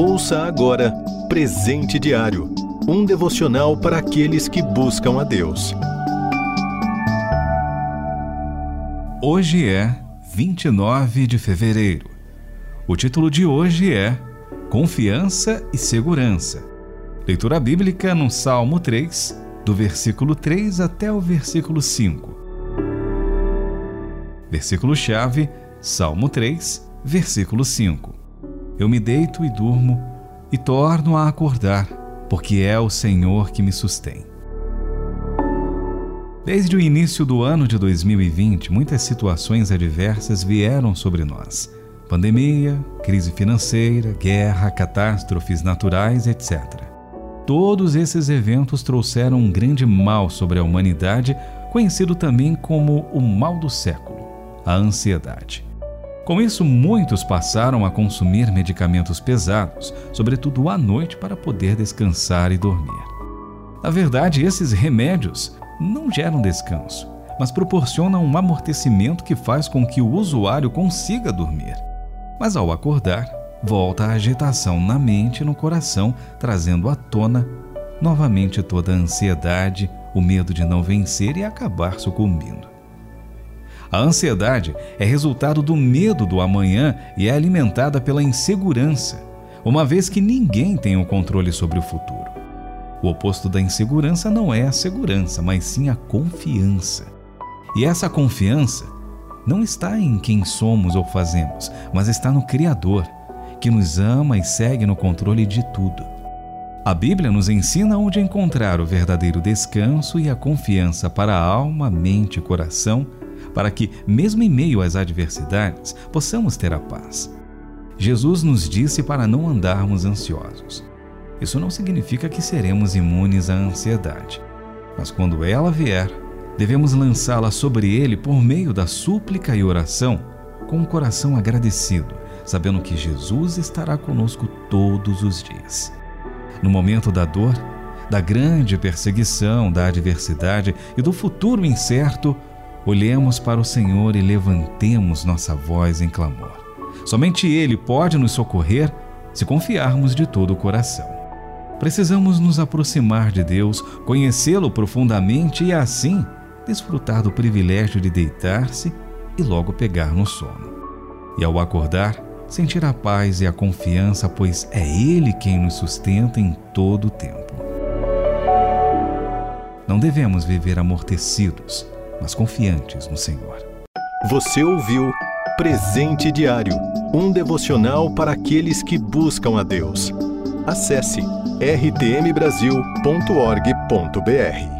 Ouça agora Presente Diário um devocional para aqueles que buscam a Deus. Hoje é 29 de fevereiro. O título de hoje é Confiança e Segurança. Leitura bíblica no Salmo 3, do versículo 3 até o versículo 5. Versículo-chave, Salmo 3, versículo 5. Eu me deito e durmo e torno a acordar, porque é o Senhor que me sustém. Desde o início do ano de 2020, muitas situações adversas vieram sobre nós. Pandemia, crise financeira, guerra, catástrofes naturais, etc. Todos esses eventos trouxeram um grande mal sobre a humanidade, conhecido também como o mal do século, a ansiedade. Com isso, muitos passaram a consumir medicamentos pesados, sobretudo à noite, para poder descansar e dormir. Na verdade, esses remédios não geram descanso, mas proporcionam um amortecimento que faz com que o usuário consiga dormir. Mas ao acordar, volta a agitação na mente e no coração, trazendo à tona novamente toda a ansiedade, o medo de não vencer e acabar sucumbindo. A ansiedade é resultado do medo do amanhã e é alimentada pela insegurança, uma vez que ninguém tem o controle sobre o futuro. O oposto da insegurança não é a segurança, mas sim a confiança. E essa confiança não está em quem somos ou fazemos, mas está no Criador, que nos ama e segue no controle de tudo. A Bíblia nos ensina onde encontrar o verdadeiro descanso e a confiança para a alma, mente e coração para que, mesmo em meio às adversidades, possamos ter a paz. Jesus nos disse para não andarmos ansiosos. Isso não significa que seremos imunes à ansiedade, mas quando ela vier, devemos lançá-la sobre ele por meio da súplica e oração, com o um coração agradecido, sabendo que Jesus estará conosco todos os dias. No momento da dor, da grande perseguição, da adversidade e do futuro incerto, Olhemos para o Senhor e levantemos nossa voz em clamor. Somente Ele pode nos socorrer se confiarmos de todo o coração. Precisamos nos aproximar de Deus, conhecê-lo profundamente e assim desfrutar do privilégio de deitar-se e logo pegar no sono. E ao acordar, sentir a paz e a confiança, pois é Ele quem nos sustenta em todo o tempo. Não devemos viver amortecidos mas confiantes no Senhor. Você ouviu Presente Diário um devocional para aqueles que buscam a Deus. Acesse rtmbrasil.org.br.